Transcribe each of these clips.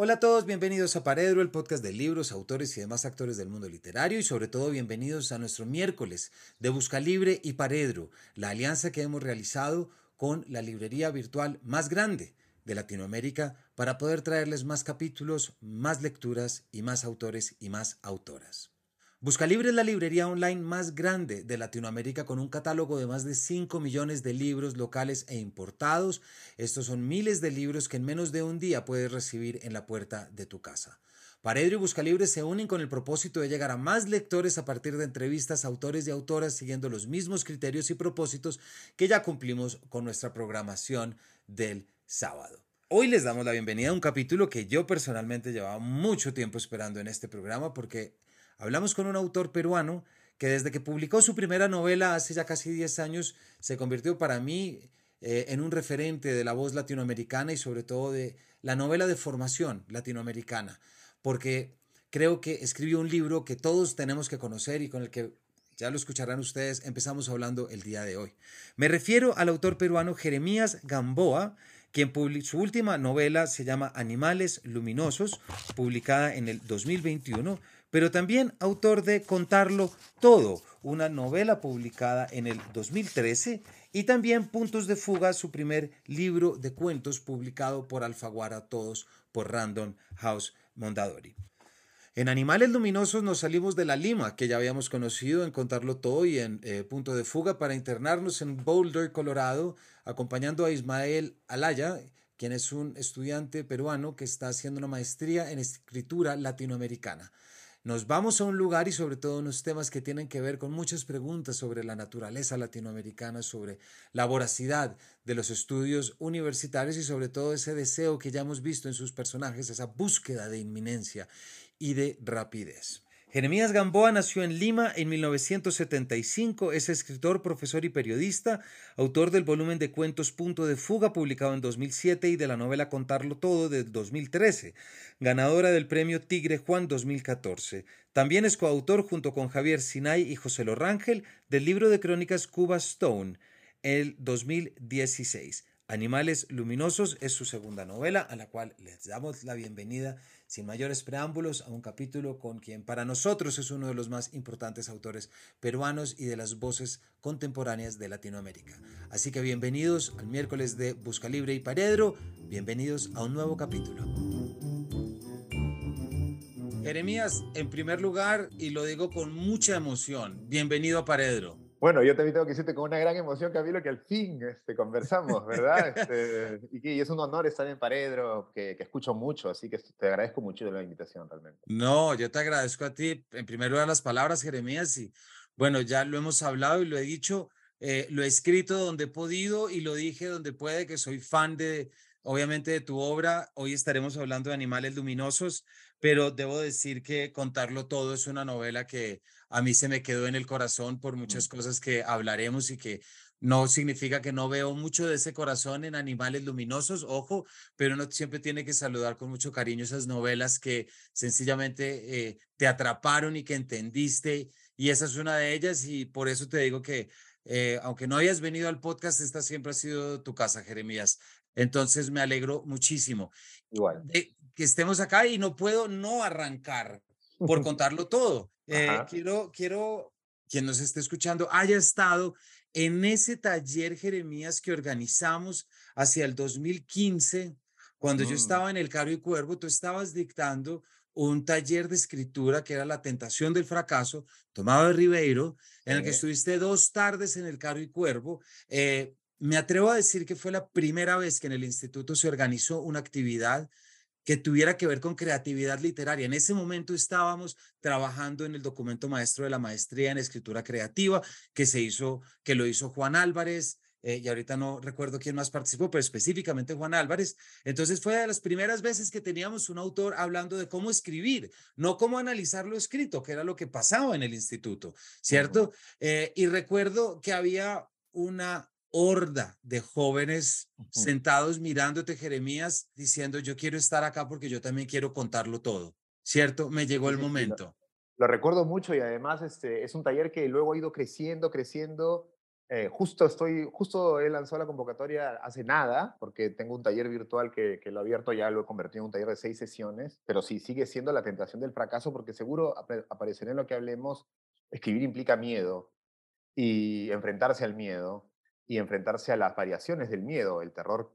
Hola a todos, bienvenidos a Paredro, el podcast de libros, autores y demás actores del mundo literario y sobre todo bienvenidos a nuestro miércoles de Busca Libre y Paredro, la alianza que hemos realizado con la librería virtual más grande de Latinoamérica para poder traerles más capítulos, más lecturas y más autores y más autoras. Buscalibre es la librería online más grande de Latinoamérica con un catálogo de más de 5 millones de libros locales e importados. Estos son miles de libros que en menos de un día puedes recibir en la puerta de tu casa. Paredro y Buscalibre se unen con el propósito de llegar a más lectores a partir de entrevistas a autores y autoras siguiendo los mismos criterios y propósitos que ya cumplimos con nuestra programación del sábado. Hoy les damos la bienvenida a un capítulo que yo personalmente llevaba mucho tiempo esperando en este programa porque Hablamos con un autor peruano que desde que publicó su primera novela hace ya casi 10 años se convirtió para mí eh, en un referente de la voz latinoamericana y sobre todo de la novela de formación latinoamericana, porque creo que escribió un libro que todos tenemos que conocer y con el que ya lo escucharán ustedes, empezamos hablando el día de hoy. Me refiero al autor peruano Jeremías Gamboa, quien su última novela se llama Animales Luminosos, publicada en el 2021 pero también autor de Contarlo Todo, una novela publicada en el 2013, y también Puntos de Fuga, su primer libro de cuentos publicado por Alfaguara Todos por Random House Mondadori. En Animales Luminosos nos salimos de la Lima, que ya habíamos conocido en Contarlo Todo y en eh, Punto de Fuga, para internarnos en Boulder, Colorado, acompañando a Ismael Alaya, quien es un estudiante peruano que está haciendo una maestría en escritura latinoamericana. Nos vamos a un lugar y sobre todo unos temas que tienen que ver con muchas preguntas sobre la naturaleza latinoamericana, sobre la voracidad de los estudios universitarios y sobre todo ese deseo que ya hemos visto en sus personajes, esa búsqueda de inminencia y de rapidez. Jeremías Gamboa nació en Lima en 1975, es escritor, profesor y periodista, autor del volumen de cuentos Punto de Fuga publicado en 2007 y de la novela Contarlo Todo de 2013, ganadora del premio Tigre Juan 2014. También es coautor junto con Javier Sinay y José Lorrángel del libro de crónicas Cuba Stone, el 2016. Animales Luminosos es su segunda novela, a la cual les damos la bienvenida sin mayores preámbulos, a un capítulo con quien para nosotros es uno de los más importantes autores peruanos y de las voces contemporáneas de Latinoamérica. Así que bienvenidos al miércoles de Busca Libre y Paredro, bienvenidos a un nuevo capítulo. Jeremías, en primer lugar, y lo digo con mucha emoción, bienvenido a Paredro. Bueno, yo también tengo que decirte con una gran emoción, Camilo, que al fin este, conversamos, ¿verdad? Este, y que es un honor estar en Paredro, que, que, escucho mucho, así que te agradezco mucho la invitación realmente. No, yo te agradezco a ti, en primer lugar, las palabras, Jeremías, y bueno, ya lo hemos hablado y lo he dicho, eh, lo he escrito donde he podido y lo dije donde puede, que soy fan de, obviamente, de tu obra. Hoy estaremos hablando de Animales Luminosos, pero debo decir que Contarlo Todo es una novela que a mí se me quedó en el corazón por muchas cosas que hablaremos y que no significa que no veo mucho de ese corazón en animales luminosos, ojo, pero uno siempre tiene que saludar con mucho cariño esas novelas que sencillamente eh, te atraparon y que entendiste. Y esa es una de ellas y por eso te digo que eh, aunque no hayas venido al podcast, esta siempre ha sido tu casa, Jeremías. Entonces me alegro muchísimo. Igual. que estemos acá y no puedo no arrancar por contarlo todo. Eh, quiero, quiero, quien nos esté escuchando, haya estado en ese taller Jeremías que organizamos hacia el 2015, cuando yo mm. estaba en el Caro y Cuervo, tú estabas dictando un taller de escritura que era La Tentación del Fracaso, tomado de Ribeiro, en el que estuviste dos tardes en el Caro y Cuervo. Eh, me atrevo a decir que fue la primera vez que en el instituto se organizó una actividad que tuviera que ver con creatividad literaria. En ese momento estábamos trabajando en el documento maestro de la maestría en escritura creativa que se hizo, que lo hizo Juan Álvarez, eh, y ahorita no recuerdo quién más participó, pero específicamente Juan Álvarez. Entonces fue de las primeras veces que teníamos un autor hablando de cómo escribir, no cómo analizar lo escrito, que era lo que pasaba en el instituto, ¿cierto? Eh, y recuerdo que había una horda de jóvenes sentados mirándote, Jeremías, diciendo, yo quiero estar acá porque yo también quiero contarlo todo, ¿cierto? Me llegó el momento. Lo, recuerdo mucho y además este, es un taller que luego ha ido creciendo, creciendo Eh, justo estoy, justo he lanzado la convocatoria hace nada, porque tengo un taller virtual que, que lo he abierto ya, lo he convertido en un taller de seis sesiones, pero sí sigue siendo la tentación del fracaso, porque seguro aparecerá en lo que hablemos, escribir implica miedo y enfrentarse al miedo y enfrentarse a las variaciones del miedo, el terror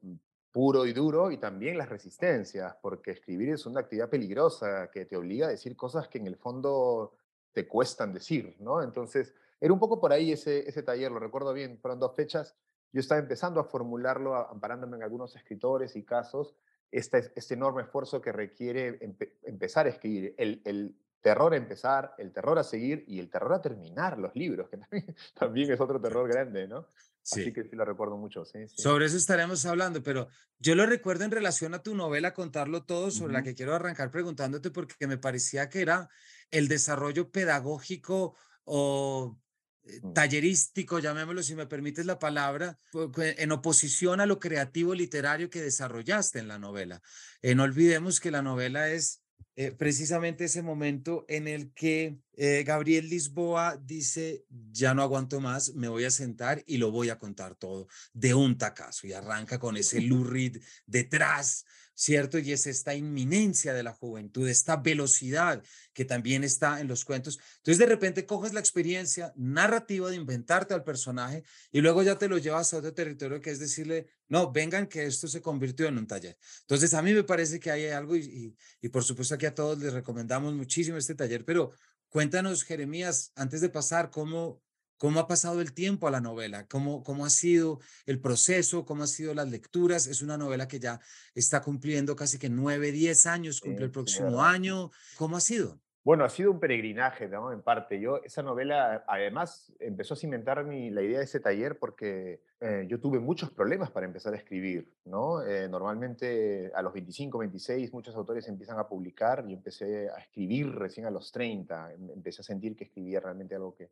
puro y duro y también las resistencias, porque escribir es una actividad peligrosa que te obliga a decir cosas que en el fondo te cuestan decir, ¿no? Entonces, era un poco por ahí ese, ese taller, lo recuerdo bien, fueron dos fechas. Yo estaba empezando a formularlo, amparándome en algunos escritores y casos, este, este enorme esfuerzo que requiere empezar a escribir, el, el, terror a empezar, el terror a seguir y el terror a terminar los libros, que también, es otro terror grande, ¿no? Sí. Así que sí lo recuerdo mucho. Sí, Sobre eso estaremos hablando, pero yo lo recuerdo en relación a tu novela Contarlo Todo, sobre la que quiero arrancar preguntándote porque me parecía que era el desarrollo pedagógico o eh, mm. tallerístico, llamémoslo si me permites la palabra, en oposición a lo creativo literario que desarrollaste en la novela. Eh, no olvidemos que la novela es eh, precisamente ese momento en el que Gabriel Lisboa dice, ya no aguanto más, me voy a sentar y lo voy a contar todo de un tacazo y arranca con ese lurid detrás ¿cierto? Y es esta inminencia de la juventud, esta velocidad que también está en los cuentos. Entonces, de repente coges la experiencia narrativa de inventarte al personaje y luego ya te lo llevas a otro territorio que es decirle, no, vengan que esto se convirtió en un taller. Entonces, a mí me parece que hay algo y, y, por supuesto aquí a todos les recomendamos muchísimo este taller, pero cuéntanos, Jeremías, antes de pasar, cómo, ¿Cómo ha pasado el tiempo a la novela? ¿Cómo, ¿Cómo ha sido el proceso? ¿Cómo han sido las lecturas? Es una novela que ya está cumpliendo casi que nueve, diez años, cumple el próximo año. ¿Cómo ha sido? Bueno, ha sido un peregrinaje, ¿no? En parte. Yo, esa novela, además, empezó a cimentar mi, la idea de ese taller porque eh, yo tuve muchos problemas para empezar a escribir, ¿no? Eh, normalmente a los 25, 26, muchos autores empiezan a publicar. y empecé a escribir recién a los 30. Em, empecé a sentir que escribía realmente algo que,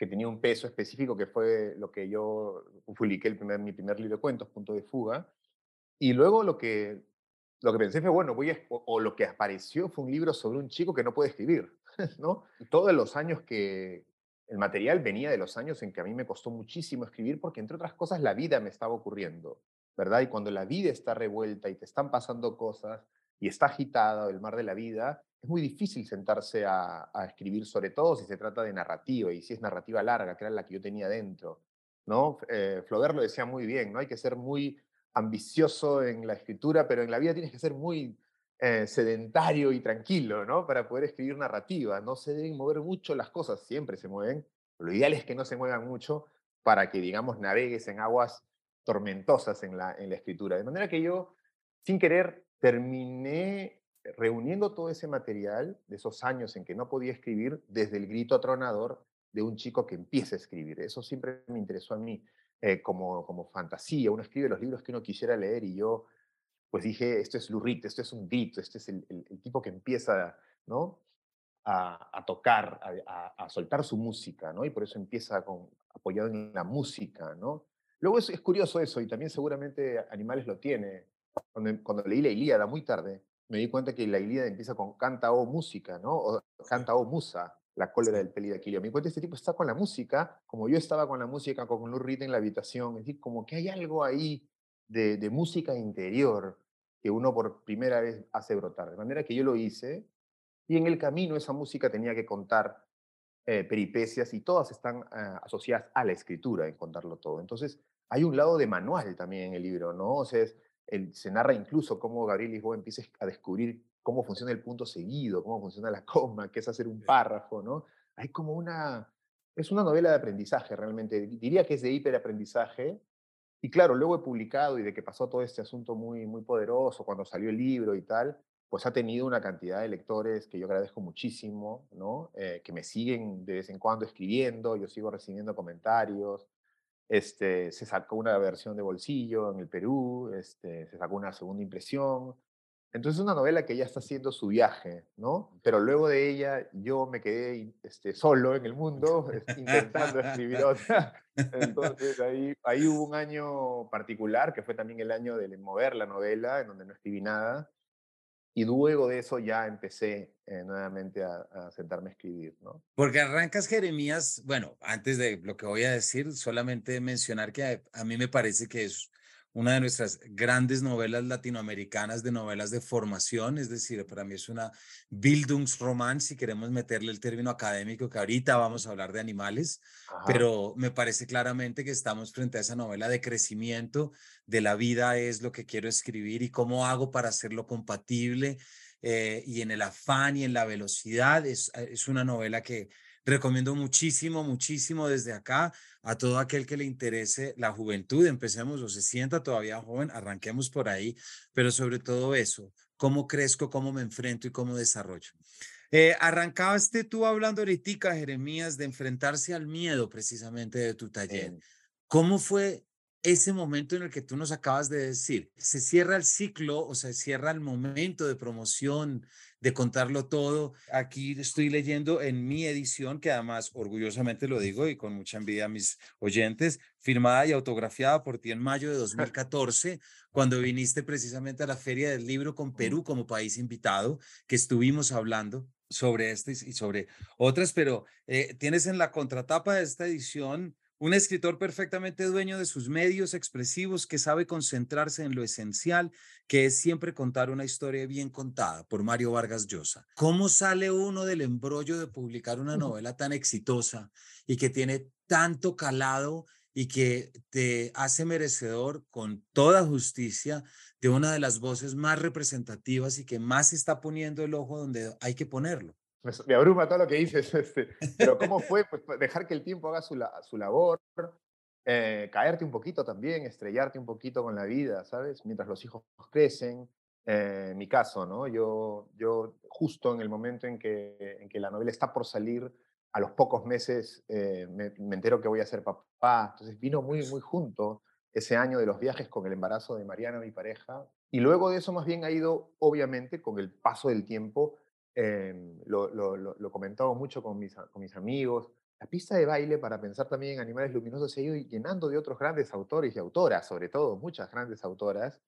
que tenía un peso específico, que fue lo que yo publiqué el primer, mi primer libro de cuentos, Punto de Fuga. Y luego lo que, lo que pensé fue, bueno, voy a, o, lo que apareció fue un libro sobre un chico que no puede escribir, ¿no? Todos los años que, el material venía de los años en que a mí me costó muchísimo escribir porque, entre otras cosas, la vida me estaba ocurriendo, ¿verdad? Y cuando la vida está revuelta y te están pasando cosas y está agitada el mar de la vida, es muy difícil sentarse a, escribir, sobre todo si se trata de narrativa y si es narrativa larga, que era la que yo tenía dentro. ¿no? Eh, lo decía muy bien, ¿no? hay que ser muy ambicioso en la escritura, pero en la vida tienes que ser muy eh, sedentario y tranquilo ¿no? para poder escribir narrativa. No se deben mover mucho las cosas, siempre se mueven. Lo ideal es que no se muevan mucho para que, digamos, navegues en aguas tormentosas en la, en la escritura. De manera que yo, sin querer, terminé reuniendo todo ese material de esos años en que no podía escribir desde el grito atronador de un chico que empieza a escribir. Eso siempre me interesó a mí eh, como, como fantasía. Uno escribe los libros que uno quisiera leer y yo pues dije, esto es Lurrit, esto es un grito, este es el, tipo que empieza ¿no? a, tocar, a, soltar su música, ¿no? y por eso empieza con, apoyado en la música. ¿no? Luego es, es curioso eso, y también seguramente Animales lo tiene. Cuando, cuando leí la Ilíada muy tarde, me di cuenta que la Ilíada empieza con canta o música, ¿no? O canta o musa, la cólera del peli de Aquilio. Me di cuenta que este tipo está con la música, como yo estaba con la música, con Lou Reed en la habitación, es decir, como que hay algo ahí de, de, música interior que uno por primera vez hace brotar. De manera que yo lo hice y en el camino esa música tenía que contar eh, peripecias y todas están eh, asociadas a la escritura en contarlo todo. Entonces, hay un lado de manual también en el libro, ¿no? O sea, es, se narra incluso cómo Gabriel Lisboa empieza a descubrir cómo funciona el punto seguido, cómo funciona la coma, qué es hacer un párrafo, ¿no? Hay como una... Es una novela de aprendizaje realmente. Diría que es de hiperaprendizaje. Y claro, luego he publicado y de que pasó todo este asunto muy, muy poderoso cuando salió el libro y tal, pues ha tenido una cantidad de lectores que yo agradezco muchísimo, ¿no? Eh, que me siguen de vez en cuando escribiendo, yo sigo recibiendo comentarios, este, se sacó una versión de bolsillo en el Perú, este, se sacó una segunda impresión. Entonces es una novela que ya está haciendo su viaje, ¿no? Pero luego de ella yo me quedé este, solo en el mundo intentando escribir otra. Entonces ahí, ahí hubo un año particular, que fue también el año de mover la novela, en donde no escribí nada. Y luego de eso ya empecé eh, nuevamente a, sentarme a escribir, ¿no? Porque arrancas Jeremías, bueno, antes de lo que voy a decir, solamente mencionar que a mí me parece que es una de nuestras grandes novelas latinoamericanas de novelas de formación, es decir, para mí es una Bildungsroman, si queremos meterle el término académico, que ahorita vamos a hablar de animales, pero me parece claramente que estamos frente a esa novela de crecimiento, de la vida es lo que quiero escribir y cómo hago para hacerlo compatible. Eh, y en el afán y en la velocidad, es, es una novela que recomiendo muchísimo, muchísimo desde acá a todo aquel que le interese la juventud. Empecemos o se sienta todavía joven, arranquemos por ahí, pero sobre todo eso, cómo crezco, cómo me enfrento y cómo desarrollo. Eh, arrancaste tú hablando ahorita, Jeremías, de enfrentarse al miedo precisamente de tu taller. ¿Cómo fue ese momento en el que tú nos acabas de decir? Se cierra el ciclo o se cierra el momento de promoción de contarlo todo. Aquí estoy leyendo en mi edición, que además orgullosamente lo digo y con mucha envidia a mis oyentes, firmada y autografiada por ti en mayo de 2014, cuando viniste precisamente a la Feria del Libro con Perú como país invitado, que estuvimos hablando sobre este y sobre otras, pero eh, tienes en la contratapa de esta edición un escritor perfectamente dueño de sus medios expresivos que sabe concentrarse en lo esencial, que es siempre contar una historia bien contada, por Mario Vargas Llosa. ¿Cómo sale uno del embrollo de publicar una novela tan exitosa y que tiene tanto calado y que te hace merecedor con toda justicia de una de las voces más representativas y que más está poniendo el ojo donde hay que ponerlo? Me, abruma todo lo que dices, este, pero ¿cómo fue? Pues, pues dejar que el tiempo haga su, su labor, eh, caerte un poquito también, estrellarte un poquito con la vida, ¿sabes? Mientras los hijos crecen. Eh, mi caso, ¿no? Yo, yo justo en el momento en que, en que la novela está por salir, a los pocos meses eh, me, me, entero que voy a ser papá. Entonces vino muy, muy junto ese año de los viajes con el embarazo de Mariana, mi pareja. Y luego de eso más bien ha ido, obviamente, con el paso del tiempo, Em, lo, lo, lo, comentaba mucho con mis, con mis amigos, la pista de baile para pensar también en animales luminosos se ha ido llenando de otros grandes autores y autoras, sobre todo muchas grandes autoras,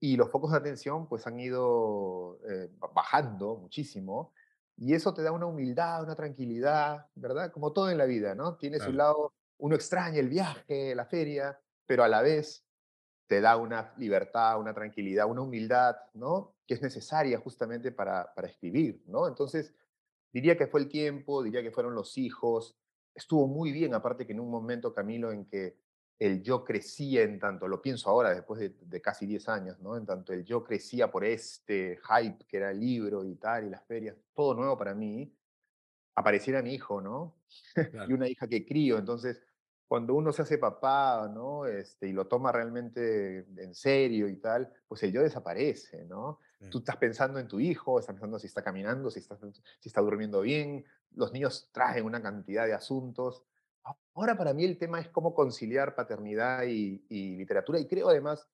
y los focos de atención pues han ido eh, bajando muchísimo, y eso te da una humildad, una tranquilidad, ¿verdad? Como todo en la vida, ¿no? Tiene su lado, uno extraña el viaje, la feria, pero a la vez te da una libertad, una tranquilidad, una humildad, ¿no? Que es necesaria justamente para, para escribir, ¿no? Entonces, diría que fue el tiempo, diría que fueron los hijos. Estuvo muy bien, aparte que en un momento, Camilo, en que el yo crecía en tanto, lo pienso ahora, después de, casi 10 años, ¿no? En tanto el yo crecía por este hype que era el libro y tal, y las ferias, todo nuevo para mí, apareciera mi hijo, ¿no? y una hija que crío, entonces cuando uno se hace papá, ¿no? Este, y lo toma realmente en serio y tal, pues el yo desaparece, ¿no? Tú estás pensando en tu hijo, estás pensando si está caminando, si está, si está durmiendo bien, los niños traen una cantidad de asuntos. Ahora para mí el tema es cómo conciliar paternidad y, y literatura y creo además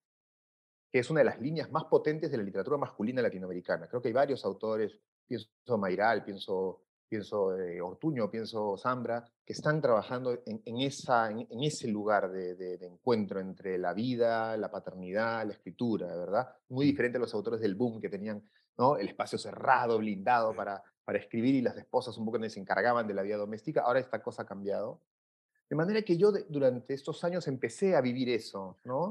que es una de las líneas más potentes de la literatura masculina latinoamericana. Creo que hay varios autores, pienso Mairal, pienso pienso eh, Ortuño, pienso Zambra, que están trabajando en, esa, en, ese lugar de, encuentro entre la vida, la paternidad, la escritura, ¿verdad? Muy mm. diferente a los autores del boom que tenían ¿no? el espacio cerrado, blindado para, para escribir y las esposas un poco se encargaban de la vida doméstica. Ahora esta cosa ha cambiado. De manera que yo durante estos años empecé a vivir eso, ¿no?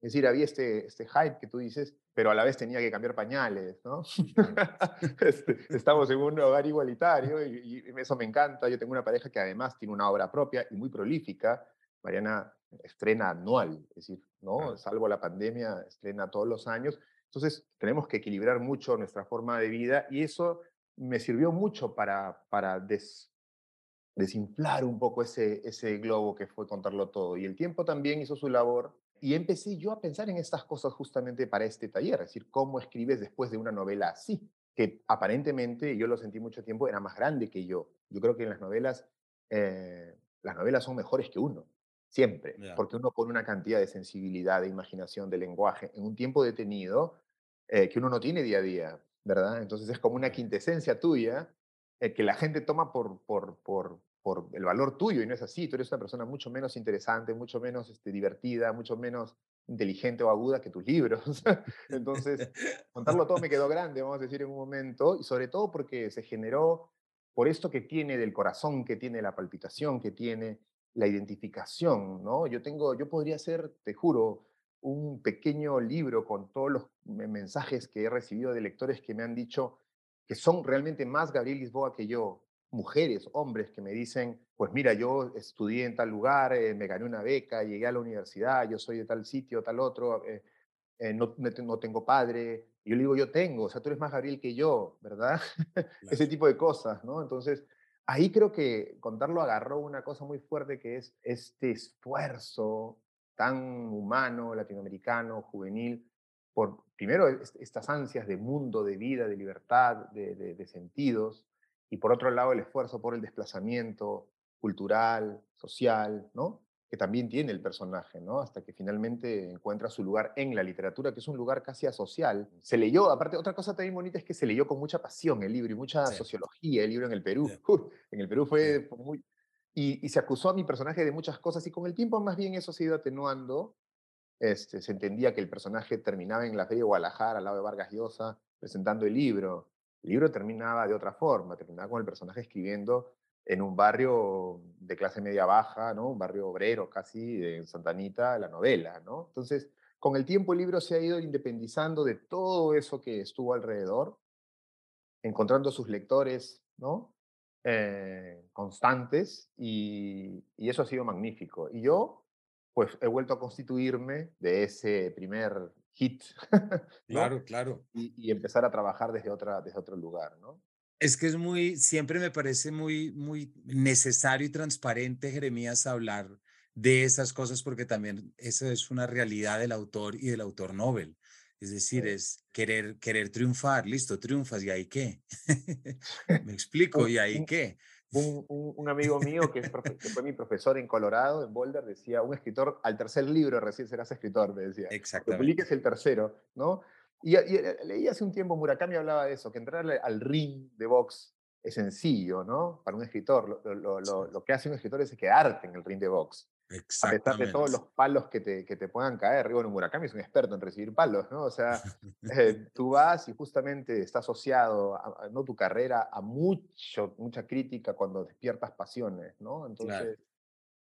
Es decir, había este, este hype que tú dices, pero a la vez tenía que cambiar pañales, ¿no? Este, estamos en un hogar igualitario y, eso me encanta. Yo tengo una pareja que además tiene una obra propia y muy prolífica. Mariana estrena anual, es decir, ¿no? Salvo la pandemia, estrena todos los años. Entonces, tenemos que equilibrar mucho nuestra forma de vida y eso me sirvió mucho para, para desinflar un poco ese, ese globo que fue contarlo todo. Y el tiempo también hizo su labor y empecé yo a pensar en estas cosas justamente para este taller, es decir, cómo escribes después de una novela así, que aparentemente, yo lo sentí mucho tiempo, era más grande que yo. Yo creo que en las novelas, eh, las novelas son mejores que uno, siempre, porque uno pone una cantidad de sensibilidad, de imaginación, de lenguaje en un tiempo detenido eh, que uno no tiene día a día, ¿verdad? Entonces es como una quintesencia tuya eh, que la gente toma por, por, por, por el valor tuyo y no es así. Tú eres una persona mucho menos interesante, mucho menos este, divertida, mucho menos inteligente o aguda que tus libros. Entonces, contarlo todo me quedó grande, vamos a decir, en un momento, y sobre todo porque se generó por esto que tiene del corazón, que tiene la palpitación, que tiene la identificación, ¿no? Yo tengo, yo podría hacer, te juro, un pequeño libro con todos los mensajes que he recibido de lectores que me han dicho que son realmente más Gabriel Lisboa que yo, mujeres, hombres que me dicen, pues mira, yo estudié en tal lugar, eh, me gané una beca, llegué a la universidad, yo soy de tal sitio, tal otro, eh, eh, no, no, tengo padre. Y yo le digo, yo tengo, o sea, tú eres más Gabriel que yo, ¿verdad? Ese tipo de cosas, ¿no? Entonces, ahí creo que contarlo agarró una cosa muy fuerte que es este esfuerzo tan humano, latinoamericano, juvenil, por primero estas ansias de mundo, de vida, de libertad, de, de sentidos, y por otro lado el esfuerzo por el desplazamiento cultural, social, ¿no? que también tiene el personaje, ¿no? hasta que finalmente encuentra su lugar en la literatura, que es un lugar casi asocial. Se leyó, aparte, otra cosa también bonita es que se leyó con mucha pasión el libro y mucha sociología el libro en el Perú. en el Perú fue muy... Y, y, se acusó a mi personaje de muchas cosas y con el tiempo más bien eso se ha ido atenuando. Este, se entendía que el personaje terminaba en la feria de Guadalajara, al lado de Vargas Llosa, presentando el libro. El libro terminaba de otra forma, terminaba con el personaje escribiendo en un barrio de clase media baja, ¿no? un barrio obrero casi, en Santa Anita, la novela. ¿no? Entonces, con el tiempo el libro se ha ido independizando de todo eso que estuvo alrededor, encontrando sus lectores ¿no? Eh, constantes y, y, eso ha sido magnífico. Y yo, pues, he vuelto a constituirme de ese primer hit. Claro, claro. Y, empezar a trabajar desde, otra, desde otro lugar, ¿no? Es que es muy, siempre me parece muy, muy necesario y transparente, Jeremías, hablar de esas cosas porque también esa es una realidad del autor y del autor Nobel. Es decir, es querer, querer triunfar, listo, triunfas, ¿y ahí qué? Me explico, ¿y ahí qué? Un, amigo mío que, fue mi profesor en Colorado, en Boulder, decía, un escritor, al tercer libro recién serás escritor, me decía. Exactamente. publiques el tercero, ¿no? Y, eh, leí hace un tiempo, Murakami hablaba de eso, que entrar al ring de box es sencillo, ¿no? Para un escritor, lo, lo, que hace un escritor es quedarte en el ring de box. A pesar de todos los palos que te, que te puedan caer. Bueno, Murakami es un experto en recibir palos, ¿no? O sea, eh, tú vas y justamente está asociado, a, ¿no? Tu carrera a mucho, mucha crítica cuando despiertas pasiones, ¿no? Entonces,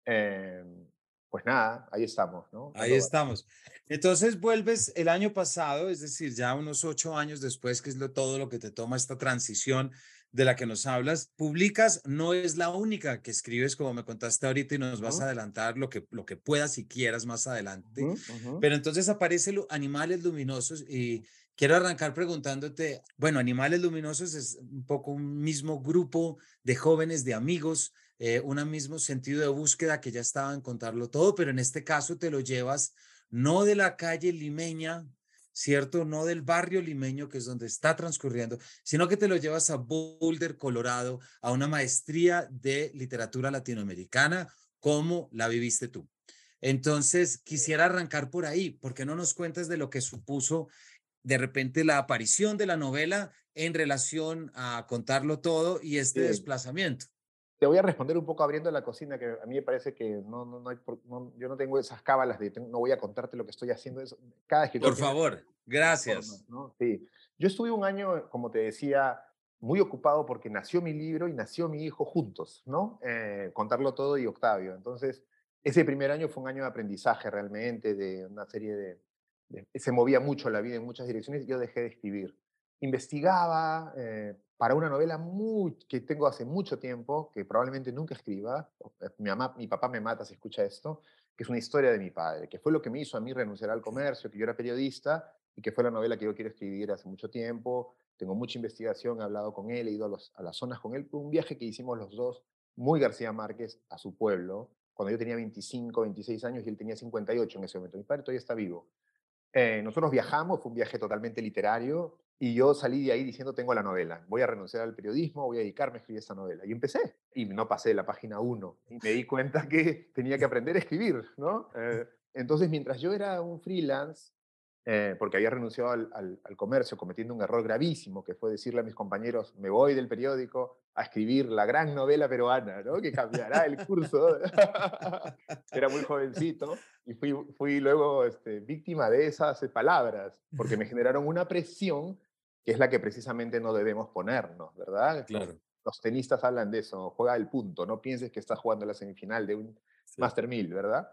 em, pues nada, ahí estamos, ¿no? Ahí estamos. Entonces vuelves el año pasado, es decir, ya unos ocho años después, que es lo, todo lo que te toma esta transición de la que nos hablas, publicas, no es la única que escribes, como me contaste ahorita, y nos vas a adelantar lo que, lo que puedas y quieras más adelante. Pero entonces aparece Animales Luminosos y quiero arrancar preguntándote, bueno, Animales Luminosos es un poco un mismo grupo de jóvenes, de amigos, eh, un mismo sentido de búsqueda que ya estaban contarlo todo, pero en este caso te lo llevas no de la calle limeña, ¿cierto? No del barrio limeño, que es donde está transcurriendo, sino que te lo llevas a Boulder, Colorado, a una maestría de literatura latinoamericana, como la viviste tú. Entonces, quisiera arrancar por ahí, porque no nos cuentas de lo que supuso de repente la aparición de la novela en relación a contarlo todo y este desplazamiento? Te voy a responder un poco abriendo la cocina, que a mí me parece que no, no, hay, yo no tengo esas cábalas de no voy a contarte lo que estoy haciendo. Cada escritor Por favor, gracias. Sí. Yo estuve un año, como te decía, muy ocupado porque nació mi libro y nació mi hijo juntos, ¿no? Eh, contarlo todo y Octavio. Entonces, ese primer año fue un año de aprendizaje realmente, de una serie de... se movía mucho la vida en muchas direcciones y yo dejé de escribir. Investigaba, eh, para una novela muy, que tengo hace mucho tiempo, que probablemente nunca escriba, eh, mi, mamá, mi papá me mata si escucha esto, que es una historia de mi padre, que fue lo que me hizo a mí renunciar al comercio, que yo era periodista y que fue la novela que yo quiero escribir hace mucho tiempo. Tengo mucha investigación, he hablado con él, he ido a, los, a las zonas con él. Un viaje que hicimos los dos, muy García Márquez, a su pueblo, cuando yo tenía 25, 26 años y él tenía 58 en ese momento. Mi padre todavía está vivo. Eh, nosotros viajamos, fue un viaje totalmente literario, y yo salí de ahí diciendo, tengo la novela, voy a renunciar al periodismo, voy a dedicarme a escribir esta novela. Y empecé, y no pasé la página 1, y me di cuenta que tenía que aprender a escribir, ¿no? Eh, entonces, mientras yo era un freelance, eh, porque había renunciado al, al, comercio cometiendo un error gravísimo, que fue decirle a mis compañeros, me voy del periódico a escribir la gran novela peruana, ¿no? que cambiará el curso. Era muy jovencito y fui, fui luego este, víctima de esas palabras, porque me generaron una presión que es la que precisamente no debemos ponernos, ¿verdad? Claro. Los, tenistas hablan de eso, juega el punto, no pienses que estás jugando la semifinal de un Master 1000, ¿verdad?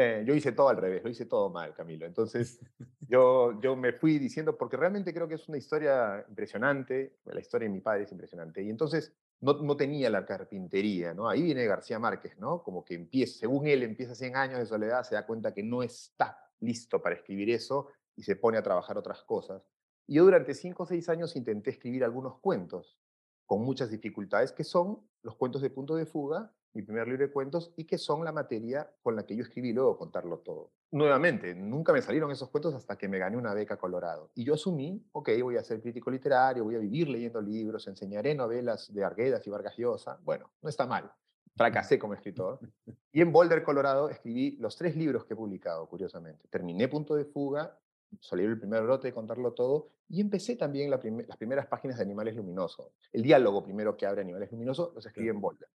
Eh, yo hice todo al revés, lo hice todo mal, Camilo. Entonces, yo, yo me fui diciendo, porque realmente creo que es una historia impresionante, la historia de mi padre es impresionante, y entonces no, no tenía la carpintería, ¿no? Ahí viene García Márquez, ¿no? Como que empieza, según él, empieza 100 años de soledad, se da cuenta que no está listo para escribir eso y se pone a trabajar otras cosas. Yo durante 5 o 6 años intenté escribir algunos cuentos, con muchas dificultades, que son los cuentos de punto de fuga mi primer libro de cuentos, y que son la materia con la que yo escribí luego contarlo todo. Nuevamente, nunca me salieron esos cuentos hasta que me gané una beca Colorado. Y yo asumí, ok, voy a ser crítico literario, voy a vivir leyendo libros, enseñaré novelas de Arguedas y Vargas Llosa. Bueno, no está mal. Fracasé como escritor. Y en Boulder, Colorado, escribí los tres libros que he publicado, curiosamente. Terminé Punto de Fuga, salí el primer brote contarlo todo, y empecé también las primeras páginas de Animales Luminosos. El diálogo primero que abre Animales Luminosos los escribí en Boulder.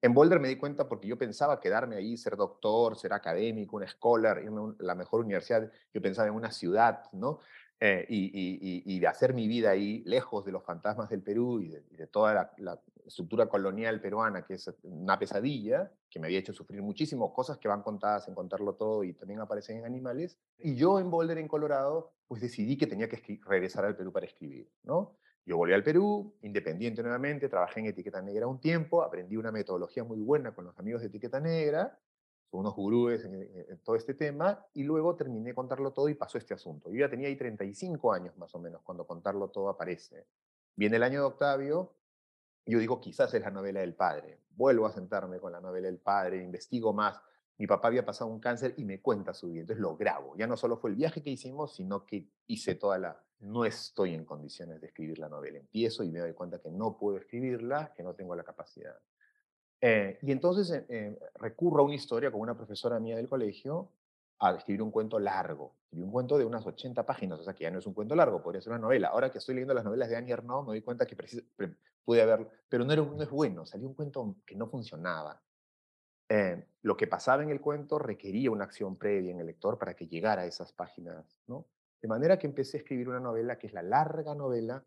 En Boulder me di cuenta porque yo pensaba quedarme ahí, ser doctor, ser académico, un scholar, irme a la mejor universidad. Yo pensaba en una ciudad, ¿no? Eh, y, de hacer mi vida ahí, lejos de los fantasmas del Perú y de, toda la, estructura colonial peruana, que es una pesadilla, que me había hecho sufrir muchísimo, cosas que van contadas en contarlo todo y también aparecen en animales. Y yo en Boulder, en Colorado, pues decidí que tenía que regresar al Perú para escribir, ¿no? Yo volví al Perú, independiente nuevamente, trabajé en Etiqueta Negra un tiempo, aprendí una metodología muy buena con los amigos de Etiqueta Negra, son unos gurúes en, todo este tema, y luego terminé contarlo todo y pasó este asunto. Yo ya tenía ahí 35 años más o menos cuando contarlo todo aparece. Viene el año de Octavio, yo digo, quizás es la novela del padre. Vuelvo a sentarme con la novela del padre, investigo más. Mi papá había pasado un cáncer y me cuenta su vida, entonces lo grabo. Ya no solo fue el viaje que hicimos, sino que hice toda la, no estoy en condiciones de escribir la novela. Empiezo y me doy cuenta que no puedo escribirla, que no tengo la capacidad. Eh, y entonces eh, eh, recurro a una historia con una profesora mía del colegio a escribir un cuento largo. y un cuento de unas 80 páginas, o sea que ya no es un cuento largo, podría ser una novela. Ahora que estoy leyendo las novelas de Annie Ernaux, me doy cuenta que pude haber, pero no, era, no es bueno, salió un cuento que no funcionaba. lo que pasaba en el cuento requería una acción previa en el lector para que llegara a esas páginas, ¿no? De manera que empecé a escribir una novela que es la larga novela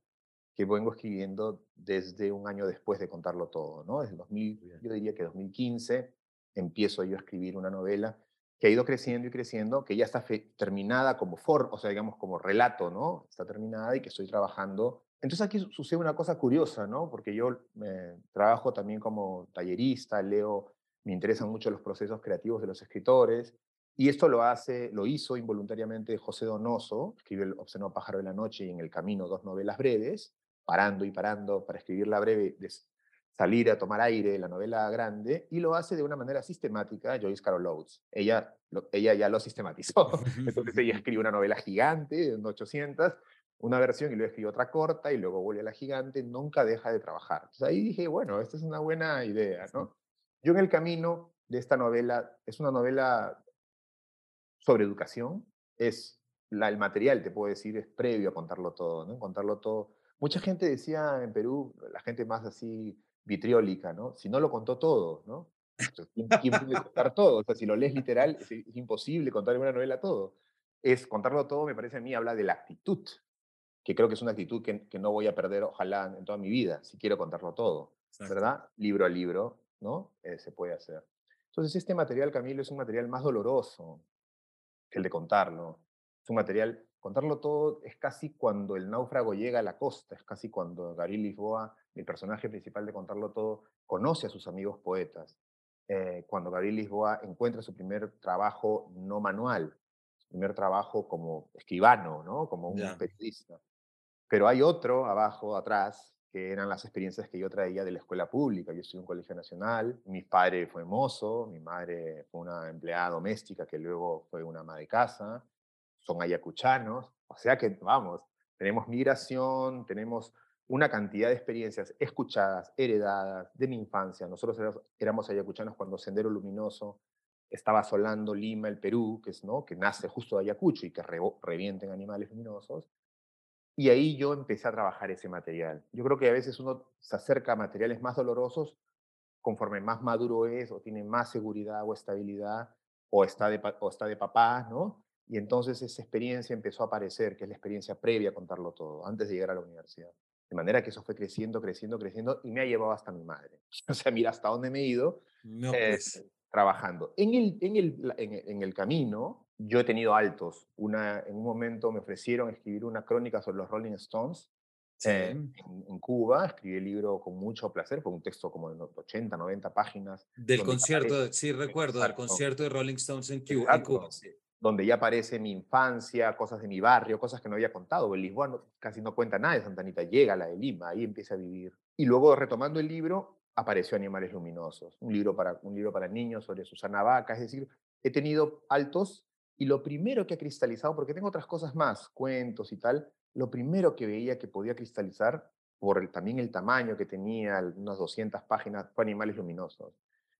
que vengo escribiendo desde un año después de contarlo todo, ¿no? Desde 2000, yo diría que 2015 empiezo yo a escribir una novela que ha ido creciendo y creciendo, que ya está terminada como for, o sea, digamos como relato, ¿no? Está terminada y que estoy trabajando. Entonces aquí sucede una cosa curiosa, ¿no? Porque yo eh, trabajo también como tallerista, leo, me interesan mucho los procesos creativos de los escritores y esto lo hace, lo hizo involuntariamente José Donoso, escribe El obsceno pájaro de la noche y En el camino dos novelas breves, parando y parando para escribir la breve, de salir a tomar aire, la novela grande, y lo hace de una manera sistemática Joyce Carol Oates. Ella, ella ya lo sistematizó. Entonces ella escribe una novela gigante, de 800, una versión y luego escribe otra corta y luego vuelve a la gigante, nunca deja de trabajar. Entonces ahí dije, bueno, esta es una buena idea, ¿no? Yo en el camino de esta novela, es una novela sobre educación es la, el material, te puedo decir, es previo a contarlo todo, ¿no? Contarlo todo. Mucha gente decía en Perú, la gente más así vitriólica, ¿no? Si no lo contó todo, ¿no? ¿Quién, puede contar todo? O sea, si lo lees literal, es, imposible contar una novela todo. Es contarlo todo, me parece a mí, habla de la actitud, que creo que es una actitud que, que no voy a perder, ojalá, en toda mi vida, si quiero contarlo todo, ¿verdad? Libro a libro, ¿no? Eh, se puede hacer. Entonces, este material, Camilo, es un material más doloroso, el de contarlo. Es un material, contarlo todo es casi cuando el náufrago llega a la costa, es casi cuando Gabriel Lisboa, el personaje principal de contarlo todo, conoce a sus amigos poetas. Eh, cuando Gabriel Lisboa encuentra su primer trabajo no manual, su primer trabajo como escribano, ¿no? como un periodista. Pero hay otro abajo, atrás, que eran las experiencias que yo traía de la escuela pública. Yo estudié en un colegio nacional, mi padre fue mozo, mi madre fue una empleada doméstica que luego fue una ama de casa, son ayacuchanos, o sea que, vamos, tenemos migración, tenemos una cantidad de experiencias escuchadas, heredadas de mi infancia. Nosotros éramos ayacuchanos cuando Sendero Luminoso estaba asolando Lima, el Perú, que, es, ¿no? que nace justo de Ayacucho y que revienten animales luminosos. Y ahí yo empecé a trabajar ese material. Yo creo que a veces uno se acerca a materiales más dolorosos conforme más maduro es o tiene más seguridad o estabilidad o está de, o está de papá, ¿no? Y entonces esa experiencia empezó a aparecer, que es la experiencia previa a contarlo todo, antes de llegar a la universidad. De manera que eso fue creciendo, creciendo, creciendo y me ha llevado hasta mi madre. O sea, mira hasta dónde me he ido no, eh, pues. trabajando. En el, en, el, en, el camino yo he tenido altos. Una, en un momento me ofrecieron escribir una crónica sobre los Rolling Stones eh, en, Cuba. Escribí el libro con mucho placer, fue un texto como de 80, 90 páginas. Del concierto, sí recuerdo, del concierto de Rolling Stones en Cuba. Donde ya aparece mi infancia, cosas de mi barrio, cosas que no había contado. El Lisboa casi no cuenta nada de Santanita, llega a la de Lima, ahí empieza a vivir. Y luego, retomando el libro, apareció Animales Luminosos, un libro para, un libro para niños sobre Susana Vaca. Es decir, he tenido altos y lo primero que ha cristalizado, porque tengo otras cosas más, cuentos y tal, lo primero que veía que podía cristalizar, por también el tamaño que tenía, unas 200 páginas, fue Animales Luminosos.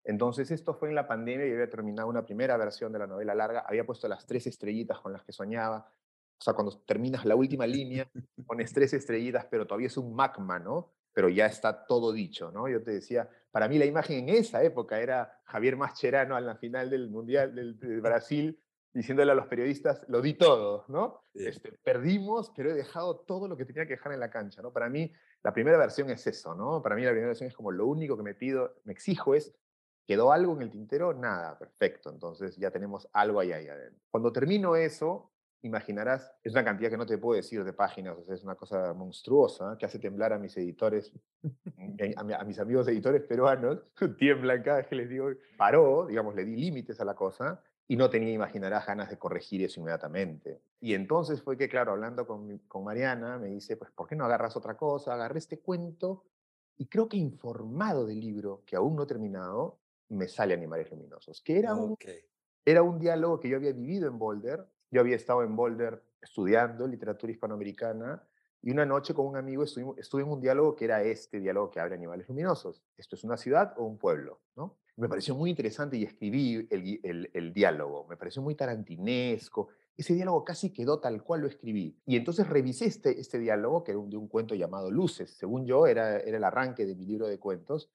Entonces, esto fue en la pandemia y había terminado una primera versión de la novela larga, había puesto las tres estrellitas con las que soñaba. O sea, cuando terminas la última línea, pones tres estrellitas, pero todavía es un magma, ¿no? Pero ya está todo dicho, ¿no? Yo te decía, para mí la imagen en esa época era Javier Mascherano a la final del Mundial del, del Brasil diciéndole a los periodistas, lo di todo, ¿no? Este, perdimos, pero he dejado todo lo que tenía que dejar en la cancha, ¿no? Para mí, la primera versión es eso, ¿no? Para mí la primera versión es como lo único que me pido, me exijo es, ¿quedó algo en el tintero? Nada, perfecto, entonces ya tenemos algo ahí, ahí adentro. Cuando termino eso, imaginarás, es una cantidad que no te puedo decir de páginas, o sea, es una cosa monstruosa que hace temblar a mis editores, a, mis amigos editores peruanos, tiemblan cada vez que les digo, paró, digamos, le di límites a la cosa, y no tenía, imaginarás, ganas de corregir eso inmediatamente. Y entonces fue que, claro, hablando con, con Mariana, me dice, pues, ¿por qué no agarras otra cosa? Agarré este cuento y creo que informado del libro, que aún no he terminado, me sale Animales Luminosos, que era, un, era un diálogo que yo había vivido en Boulder. Yo había estado en Boulder estudiando literatura hispanoamericana y una noche con un amigo estuve, en un diálogo que era este diálogo que abre Animales Luminosos. ¿Esto es una ciudad o un pueblo? ¿no? Me pareció muy interesante y escribí el, el, diálogo. Me pareció muy tarantinesco. Ese diálogo casi quedó tal cual lo escribí. Y entonces revisé este, este diálogo, que era de un cuento llamado Luces. Según yo, era, era el arranque de mi libro de cuentos.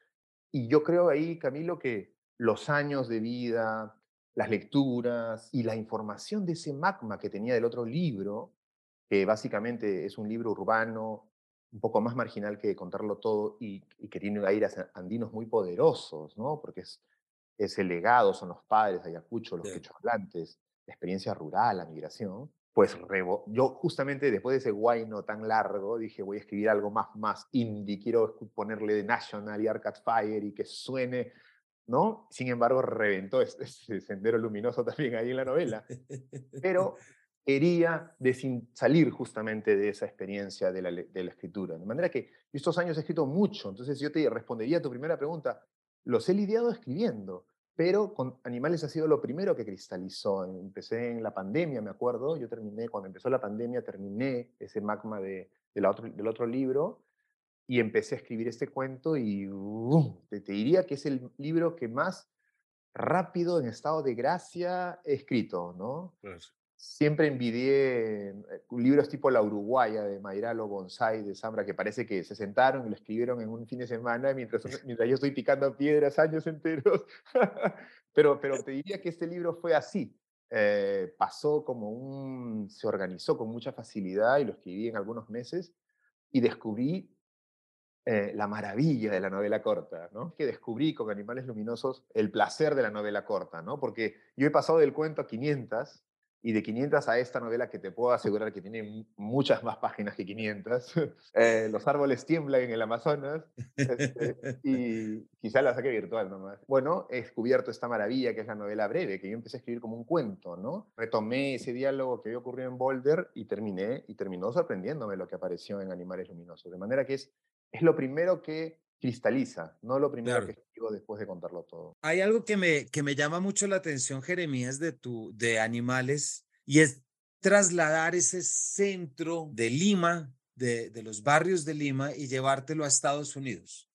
Y yo creo ahí, Camilo, que los años de vida, las lecturas y la información de ese magma que tenía del otro libro, que básicamente es un libro urbano, un poco más marginal que contarlo todo y, que tiene aires andinos muy poderosos, ¿no? Porque es, es el legado, son los padres de Ayacucho, los quechohablantes, la experiencia rural, la migración. Pues yo justamente después de ese guayno tan largo dije voy a escribir algo más, más indie, quiero ponerle de National y Arcade Fire y que suene, ¿no? Sin embargo reventó ese, sendero luminoso también ahí en la novela. Pero quería salir justamente de esa experiencia de la, de la, escritura. De manera que estos años he escrito mucho, entonces yo te respondería a tu primera pregunta, los he lidiado escribiendo, pero con animales ha sido lo primero que cristalizó. Empecé en la pandemia, me acuerdo, yo terminé, cuando empezó la pandemia, terminé ese magma de, de otro, del otro libro y empecé a escribir este cuento y te, te diría que es el libro que más rápido, en estado de gracia, he escrito, ¿no? Pues siempre envidié eh, libros tipo La Uruguaya de Mayralo Bonsai de Zambra, que parece que se sentaron y lo escribieron en un fin de semana mientras, mientras yo estoy picando piedras años enteros. pero, pero te diría que este libro fue así. Eh, pasó como un... se organizó con mucha facilidad y lo escribí en algunos meses y descubrí eh, la maravilla de la novela corta, ¿no? Que descubrí con Animales Luminosos el placer de la novela corta, ¿no? Porque yo he pasado del cuento a 500 y de 500 a esta novela que te puedo asegurar que tiene muchas más páginas que 500. Eh, los árboles tiemblan en el Amazonas este, y quizá la saque virtual nomás. Bueno, he descubierto esta maravilla que es la novela breve, que yo empecé a escribir como un cuento, ¿no? Retomé ese diálogo que había ocurrido en Boulder y terminé, y terminó sorprendiéndome lo que apareció en Animales Luminosos. De manera que es, es lo primero que cristaliza, no lo primero que escribo después de contarlo todo. Hay algo que me, que me llama mucho la atención, Jeremías, de, tu, de Animales, y es trasladar ese centro de Lima, de, de los barrios de Lima, y llevártelo a Estados Unidos.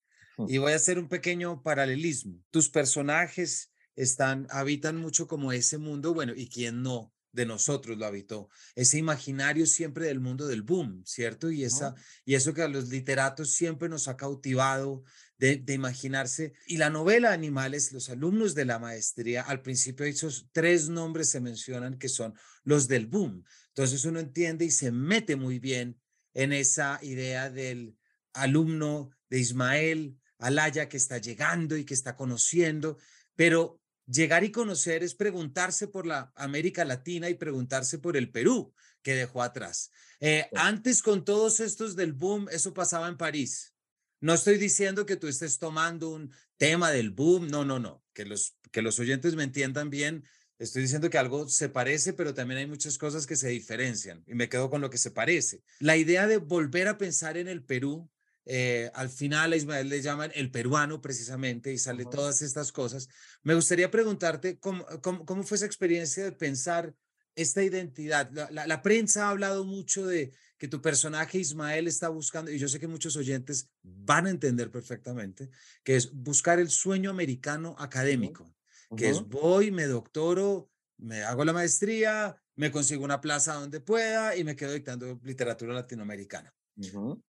Y voy a hacer un pequeño paralelismo. Tus personajes están, habitan mucho como ese mundo, bueno, y quién no de nosotros lo habitó, ese imaginario siempre del mundo del boom, ¿cierto? Y, esa, y eso que a los literatos siempre nos ha cautivado de, de, imaginarse. Y la novela Animales, los alumnos de la maestría, al principio esos tres nombres se mencionan que son los del boom. Entonces uno entiende y se mete muy bien en esa idea del alumno de Ismael Alaya que está llegando y que está conociendo, pero llegar y conocer es preguntarse por la América Latina y preguntarse por el Perú que dejó atrás. Eh, antes con todos estos del boom, eso pasaba en París. No estoy diciendo que tú estés tomando un tema del boom, no, no, no, que los, que los oyentes me entiendan bien. Estoy diciendo que algo se parece, pero también hay muchas cosas que se diferencian y me quedo con lo que se parece. La idea de volver a pensar en el Perú eh, al final a Ismael le llaman el peruano precisamente y sale todas estas cosas. Me gustaría preguntarte cómo, cómo, fue esa experiencia de pensar esta identidad. La, la, prensa ha hablado mucho de que tu personaje Ismael está buscando, y yo sé que muchos oyentes van a entender perfectamente, que es buscar el sueño americano académico, que es voy, me doctoro, me hago la maestría, me consigo una plaza donde pueda y me quedo dictando literatura latinoamericana.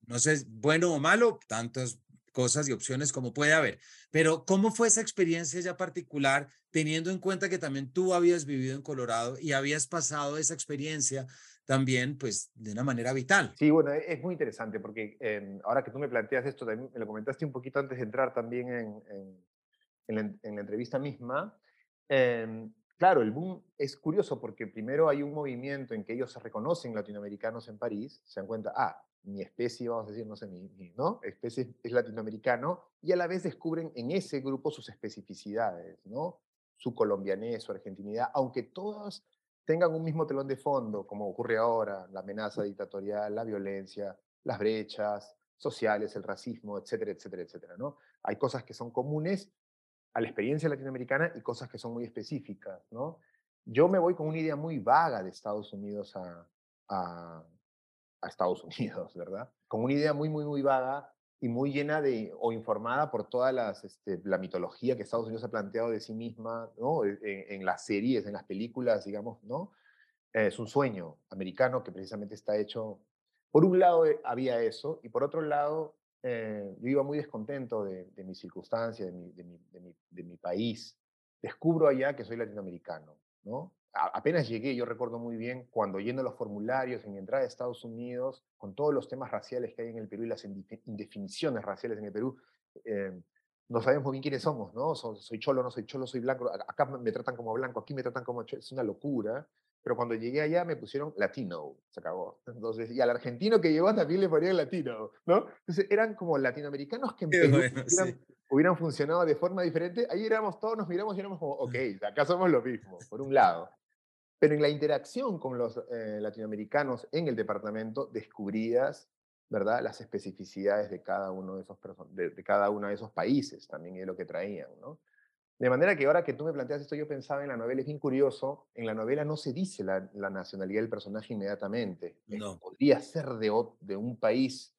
No sé, bueno o malo, tantas cosas y opciones como puede haber. Pero ¿cómo fue esa experiencia ya particular, teniendo en cuenta que también tú habías vivido en Colorado y habías pasado esa experiencia también, pues, de una manera vital? Sí, bueno, e, es muy interesante porque em, ahora que tú me planteas esto, también me lo comentaste un poquito antes de entrar también en, en, la, en la, entrevista misma. Eh, Claro, el boom es curioso porque primero hay un movimiento en que ellos se reconocen latinoamericanos en París, se dan cuenta, ah, mi especie, vamos a decir, no sé, mi, especie es latinoamericano, y a la vez descubren en ese grupo sus especificidades, ¿no? Su colombianés, su argentinidad, aunque todos tengan un mismo telón de fondo, como ocurre ahora, la amenaza dictatorial, la violencia, las brechas sociales, el racismo, etcétera, etcétera, etcétera, ¿no? Hay cosas que son comunes a la experiencia latinoamericana y cosas que son muy específicas. Yo me voy con una idea muy vaga de Estados Unidos a, Estados Unidos, ¿verdad? Con una idea muy, muy, muy vaga y muy llena de, o informada por toda las, este, la mitología que Estados Unidos ha planteado de sí misma, ¿no? E, en, en las series, en las películas, digamos, ¿no? Es un sueño americano que precisamente está hecho, por un lado eh, había eso, y por otro lado eh, yo iba muy descontento de, de mi circunstancia, de mi, de, mi, de, mi, de mi, país. Descubro allá que soy latinoamericano, ¿no? Apenas llegué, yo recuerdo muy bien, cuando lleno los formularios en mi entrada a Estados Unidos, con todos los temas raciales que hay en el Perú y las indefiniciones raciales en el Perú, eh, no sabemos muy bien quiénes somos, ¿no? soy cholo, no soy cholo, soy blanco. Acá me tratan como blanco, aquí me tratan como cholo. Es una locura. Pero cuando llegué allá me pusieron latino, se acabó. Entonces, y al argentino que llegó también le ponían latino, ¿no? Entonces eran como latinoamericanos que hubieran, funcionado de forma diferente. Ahí éramos todos, nos miramos y éramos como, ok, acá somos lo mismo, por un lado. Pero en la interacción con los eh, latinoamericanos en el departamento descubrías, ¿verdad?, las especificidades de cada uno de esos, de, de cada uno de esos países también y de lo que traían, ¿no? De manera que ahora que tú me planteas esto, yo pensaba en la novela, es bien curioso, en la novela no se dice la, nacionalidad del personaje inmediatamente. No. Podría ser de, de un país,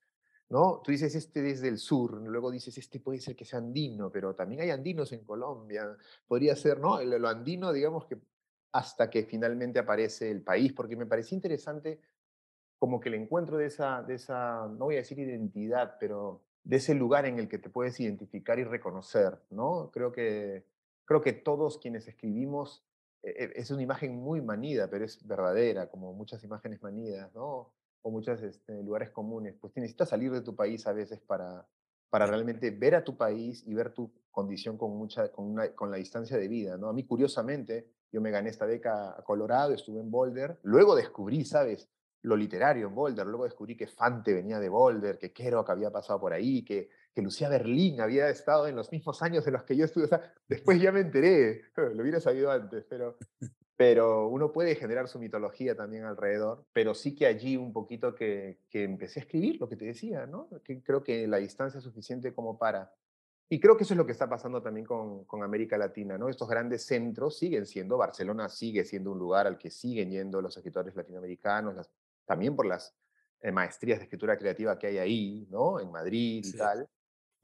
¿no? Tú dices este desde el sur, luego dices este puede ser que sea andino, pero también hay andinos en Colombia. Podría ser, ¿no? Lo, andino, digamos que hasta que finalmente aparece el país, porque me parecía interesante como que el encuentro de esa, de esa, no voy a decir identidad, pero de ese lugar en el que te puedes identificar y reconocer, ¿no? Creo que, creo que todos quienes escribimos, eh, eh, es una imagen muy manida, pero es verdadera, como muchas imágenes manidas, ¿no? O muchos este, lugares comunes. Pues necesitas salir de tu país a veces para, para realmente ver a tu país y ver tu condición con, mucha, con, una, con la distancia de vida, ¿no? A mí, curiosamente, yo me gané esta beca a Colorado, estuve en Boulder, luego descubrí, ¿sabes? lo literario en Boulder. Luego descubrí que Fante venía de Boulder, que Kerouac había pasado por ahí, que, que Lucía Berlín había estado en los mismos años en los que yo estuve. después ya me enteré, lo hubiera sabido antes, pero, pero uno puede generar su mitología también alrededor. Pero sí que allí un poquito que, que empecé a escribir lo que te decía, ¿no? Creo que la distancia es suficiente como para... Y creo que eso es lo que está pasando también con, con, América Latina, ¿no? Estos grandes centros siguen siendo, Barcelona sigue siendo un lugar al que siguen yendo los escritores latinoamericanos, las también por las eh, maestrías de escritura creativa que hay ahí, ¿no? En Madrid y tal.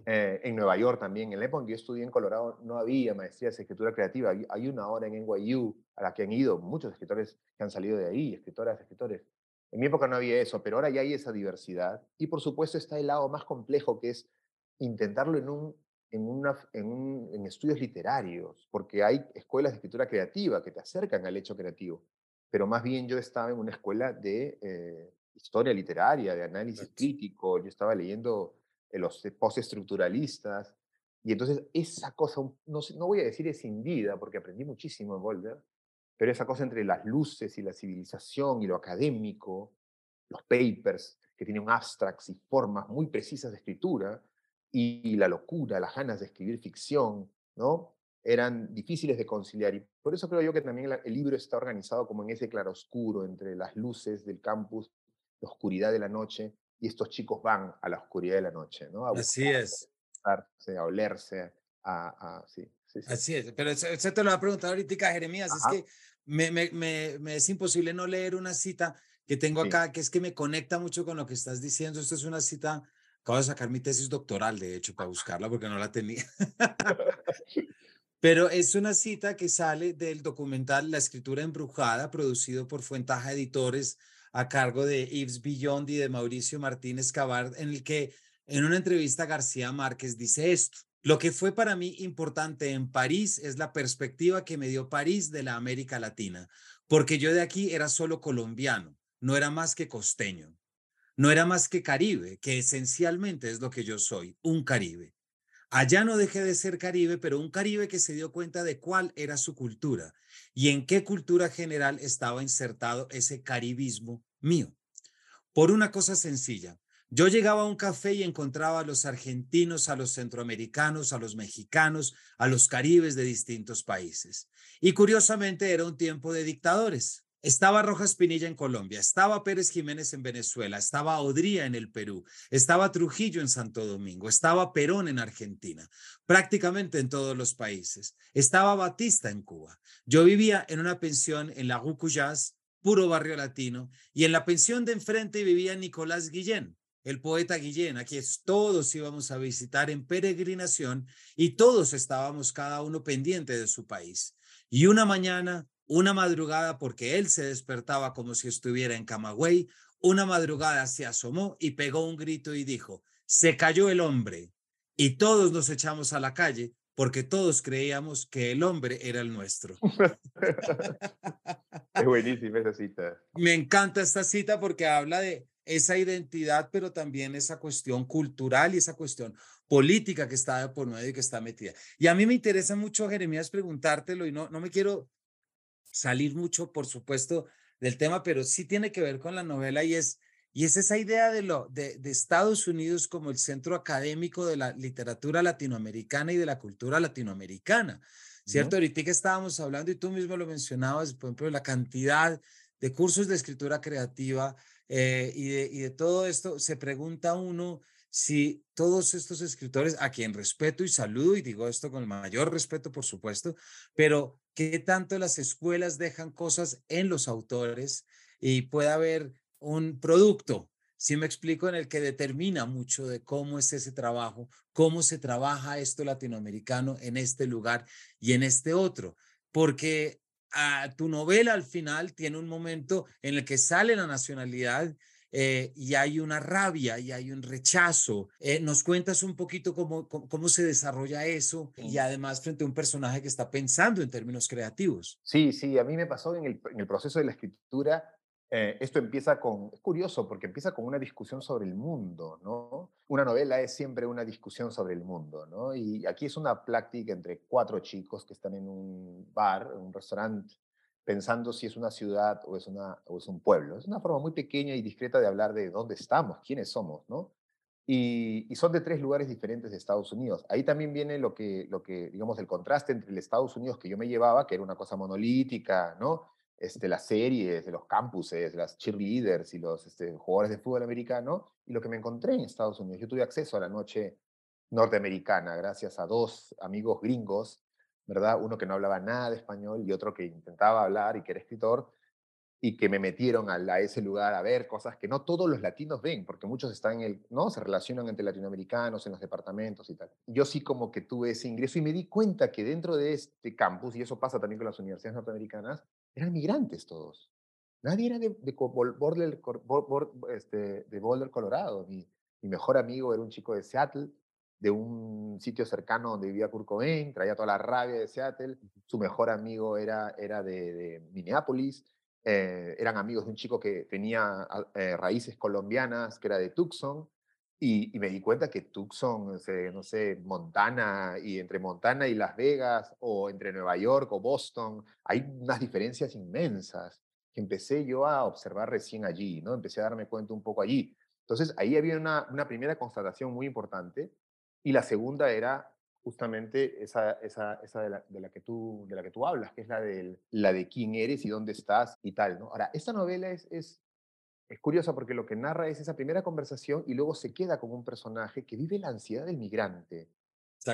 Eh, en Nueva York también. En la época en que yo estudié en Colorado no había maestrías de escritura creativa. Hay, una ahora en NYU a la que han ido muchos escritores que han salido de ahí, escritoras, escritores. En mi época no había eso, pero ahora ya hay esa diversidad. Y por supuesto está el lado más complejo que es intentarlo en, un, en, una, en, en estudios literarios, porque hay escuelas de escritura creativa que te acercan al hecho creativo. Pero más bien yo estaba en una escuela de eh, historia literaria, de análisis crítico, yo estaba leyendo los postestructuralistas, y entonces esa cosa, no, no voy a decir escindida, porque aprendí muchísimo en Boulder, pero esa cosa entre las luces y la civilización y lo académico, los papers que tienen abstracts y formas muy precisas de escritura, y la locura, las ganas de escribir ficción, ¿no? Eran difíciles de conciliar. Y por eso creo yo que también el libro está organizado como en ese claroscuro entre las luces del campus, la oscuridad de la noche, y estos chicos van a la oscuridad de la noche, ¿no? Así es. A, a olerse, a, sí, Así es, pero eso, te lo va a preguntar ahorita Jeremías, es que me, me, me, es imposible no leer una cita que tengo acá, que es que me conecta mucho con lo que estás diciendo. Esto es una cita, acabo de sacar mi tesis doctoral, de hecho, para buscarla porque no la tenía. Pero es una cita que sale del documental La escritura embrujada, producido por Fuentaja Editores a cargo de Yves Billond y de Mauricio Martínez Cabard, en el que en una entrevista García Márquez dice esto. Lo que fue para mí importante en París es la perspectiva que me dio París de la América Latina, porque yo de aquí era solo colombiano, no era más que costeño, no era más que caribe, que esencialmente es lo que yo soy, un caribe. Allá no dejé de ser caribe, pero un caribe que se dio cuenta de cuál era su cultura y en qué cultura general estaba insertado ese caribismo mío. Por una cosa sencilla, yo llegaba a un café y encontraba a los argentinos, a los centroamericanos, a los mexicanos, a los caribes de distintos países. Y curiosamente era un tiempo de dictadores. Estaba Rojas Pinilla en Colombia, estaba Pérez Jiménez en Venezuela, estaba Odría en el Perú, estaba Trujillo en Santo Domingo, estaba Perón en Argentina, prácticamente en todos los países. Estaba Batista en Cuba. Yo vivía en una pensión en la Rue puro barrio latino, y en la pensión de enfrente vivía Nicolás Guillén, el poeta Guillén, a todos íbamos a visitar en peregrinación y todos estábamos cada uno pendiente de su país. Y una mañana una madrugada, porque él se despertaba como si estuviera en Camagüey, una madrugada se asomó y pegó un grito y dijo, se cayó el hombre. Y todos nos echamos a la calle porque todos creíamos que el hombre era el nuestro. es buenísima esa cita. Me encanta esta cita porque habla de esa identidad, pero también esa cuestión cultural y esa cuestión política que está por medio y que está metida. Y a mí me interesa mucho, Jeremías, preguntártelo y no, no me quiero salir mucho, por supuesto, del tema, pero sí tiene que ver con la novela y es, y es esa idea de, lo, de, de Estados Unidos como el centro académico de la literatura latinoamericana y de la cultura latinoamericana. ¿Cierto? Ahorita que estábamos hablando y tú mismo lo mencionabas, por ejemplo, la cantidad de cursos de escritura creativa eh, y, de, y de todo esto, se pregunta uno si todos estos escritores, a quien respeto y saludo, y digo esto con el mayor respeto, por supuesto, pero qué tanto las escuelas dejan cosas en los autores y puede haber un producto, si me explico, en el que determina mucho de cómo es ese trabajo, cómo se trabaja esto latinoamericano en este lugar y en este otro, porque a ah, tu novela al final tiene un momento en el que sale la nacionalidad eh, y hay una rabia y hay un rechazo. Eh, ¿Nos cuentas un poquito cómo, cómo, se desarrolla eso y además frente a un personaje que está pensando en términos creativos? Sí, sí, a mí me pasó en el, en el proceso de la escritura. Eh, esto empieza con, es curioso porque empieza con una discusión sobre el mundo, ¿no? Una novela es siempre una discusión sobre el mundo, ¿no? Y aquí es una plática entre cuatro chicos que están en un bar, en un restaurante, pensando si es una ciudad o es, una, o es un pueblo. Es una forma muy pequeña y discreta de hablar de dónde estamos, quiénes somos, ¿no? Y, son de tres lugares diferentes de Estados Unidos. Ahí también viene lo que, lo que, digamos, el contraste entre el Estados Unidos que yo me llevaba, que era una cosa monolítica, ¿no? Este, las series, de los campuses, las cheerleaders y los este, jugadores de fútbol americano, y lo que me encontré en Estados Unidos. Yo tuve acceso a la noche norteamericana gracias a dos amigos gringos ¿verdad? Uno que no hablaba nada de español y otro que intentaba hablar y que era escritor. y que me metieron a, ese lugar a ver cosas que no todos los latinos ven, porque muchos están en el, ¿no? Se relacionan entre latinoamericanos en los departamentos y tal. Yo sí como que tuve ese ingreso y me di cuenta que dentro de este campus, y eso pasa también con las universidades norteamericanas, eran migrantes todos. Nadie era de, de, Boulder, este, de Boulder, Colorado. Mi, mi mejor amigo era un chico de Seattle, de un sitio cercano donde vivía Kurt Cobain, traía toda la rabia de Seattle. Su mejor amigo era, era de, de Minneapolis eh, eran amigos de un chico que tenía ah, eh, raíces colombianas, que era de Tucson, y, me di cuenta que Tucson, no sé, Montana, y entre Montana y Las Vegas, o entre Nueva York o Boston, hay unas diferencias inmensas que empecé yo a observar recién allí, ¿no? Empecé a darme cuenta un poco allí. Entonces, ahí había una, una primera constatación muy importante, y la segunda era justamente esa, esa, esa de, la, de, la, que tú, de la que tú hablas, que es la de, la de quién eres y dónde estás y tal. ¿no? Ahora, esta novela es, es, es curiosa porque lo que narra es esa primera conversación y luego se queda como un personaje que vive la ansiedad del migrante.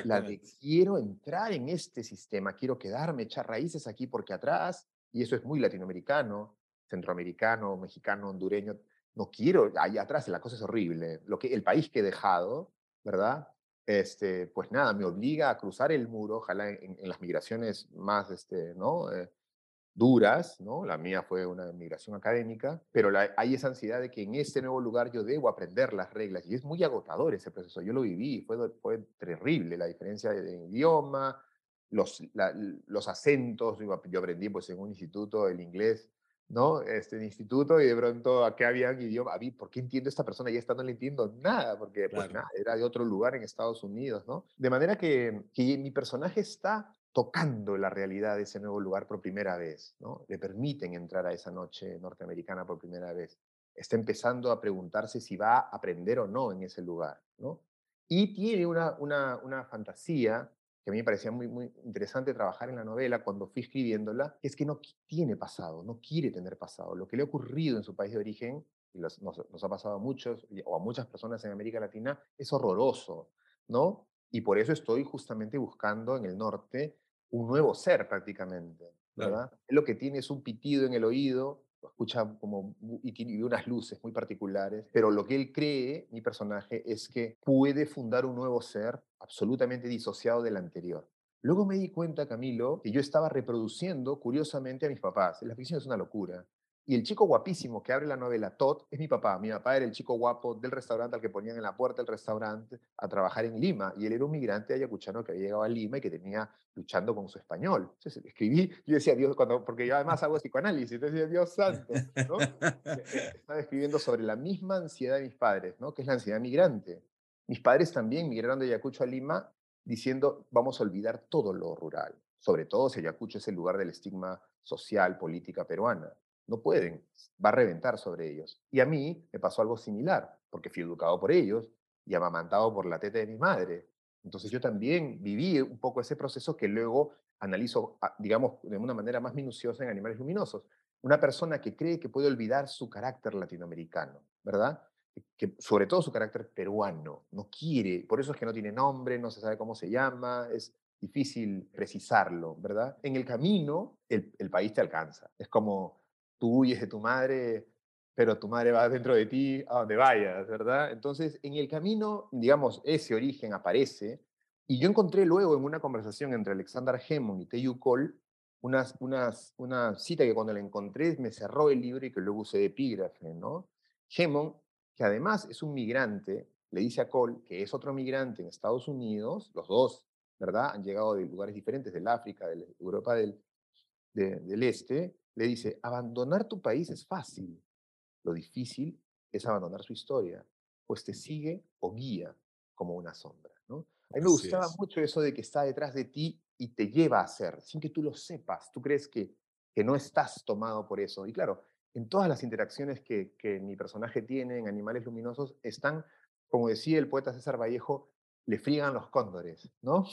La de quiero entrar en este sistema, quiero quedarme, echar raíces aquí porque atrás, y eso es muy latinoamericano, centroamericano, mexicano, hondureño, no quiero, ahí atrás la cosa es horrible. Lo que, el país que he dejado, ¿verdad? Este, pues nada, me obliga a cruzar el muro, ojalá en, las migraciones más este, ¿no? Eh, duras, ¿no? La mía fue una migración académica, pero hay esa ansiedad de que en este nuevo lugar yo debo aprender las reglas y es muy agotador ese proceso. Yo lo viví, fue, fue terrible la diferencia de, idioma, los, los acentos, yo aprendí pues en un instituto el inglés ¿no? Este, instituto y de pronto acá había un idioma, ¿por qué entiendo a esta persona? Ya está no le entiendo nada, porque pues nada, era de otro lugar en Estados Unidos, ¿no? De manera que, que mi personaje está tocando la realidad de ese nuevo lugar por primera vez, ¿no? Le permiten entrar a esa noche norteamericana por primera vez. Está empezando a preguntarse si va a aprender o no en ese lugar, ¿no? Y tiene una, una, una fantasía que a mí me parecía muy, muy interesante trabajar en la novela cuando fui escribiéndola, es que no tiene pasado, no quiere tener pasado. Lo que le ha ocurrido en su país de origen, y nos, ha pasado a muchos, o a muchas personas en América Latina, es horroroso, ¿no? Y por eso estoy justamente buscando en el norte un nuevo ser prácticamente, ¿verdad? Lo que tiene es un pitido en el oído, escucha como y tiene unas luces muy particulares, pero lo que él cree, mi personaje, es que puede fundar un nuevo ser absolutamente disociado del anterior. Luego me di cuenta, Camilo, que yo estaba reproduciendo curiosamente a mis papás. La ficción es una locura. Y el chico guapísimo que abre la novela, Todd, es mi papá. Mi papá era el chico guapo del restaurante al que ponían en la puerta del restaurante a trabajar en Lima. Y él era un migrante ayacuchano que había llegado a Lima y que tenía luchando con su español. Entonces escribí, yo decía, Dios, cuando, porque yo además hago psicoanálisis, entonces decía, Dios santo, ¿no? Estaba escribiendo sobre la misma ansiedad de mis padres, ¿no? Que es la ansiedad migrante. Mis padres también migraron de Ayacucho a Lima diciendo, vamos a olvidar todo lo rural, sobre todo si Ayacucho es el lugar del estigma social, política peruana. No pueden, va a reventar sobre ellos. Y a mí me pasó algo similar, porque fui educado por ellos y amamantado por la teta de mi madre. Entonces yo también viví un poco ese proceso que luego analizo, ah, digamos, de una manera más minuciosa en Animales Luminosos. Una persona que cree que puede olvidar su carácter latinoamericano, ¿verdad? Que, sobre todo su carácter peruano, no quiere, por eso es que no tiene nombre, no se sabe cómo se llama, es difícil precisarlo, ¿verdad? En el camino, el, el país te alcanza. Es como, tú huyes de tu madre, pero tu madre va dentro de ti a donde vayas, ¿verdad? Entonces, en el camino, digamos, ese origen aparece, y yo encontré luego en una conversación entre Alexander Hemon y Teyu Cole unas, unas, una cita que cuando la encontré me cerró el libro y que luego usé de epígrafe, ¿no? Hemon, que además es un migrante, le dice a Cole que es otro migrante en Estados Unidos, los dos, ¿verdad? Han llegado de lugares diferentes, del África, de Europa del, del Este, le dice, abandonar tu país es fácil, lo difícil es abandonar su historia, pues te sigue o guía como una sombra. ¿no? A mí me gustaba mucho eso de que está detrás de ti y te lleva a hacer, sin que tú lo sepas. Tú crees que, que no estás tomado por eso. Y claro, en todas las interacciones que, que mi personaje tiene en Animales Luminosos están, como decía el poeta César Vallejo, le friegan los cóndores, ¿no?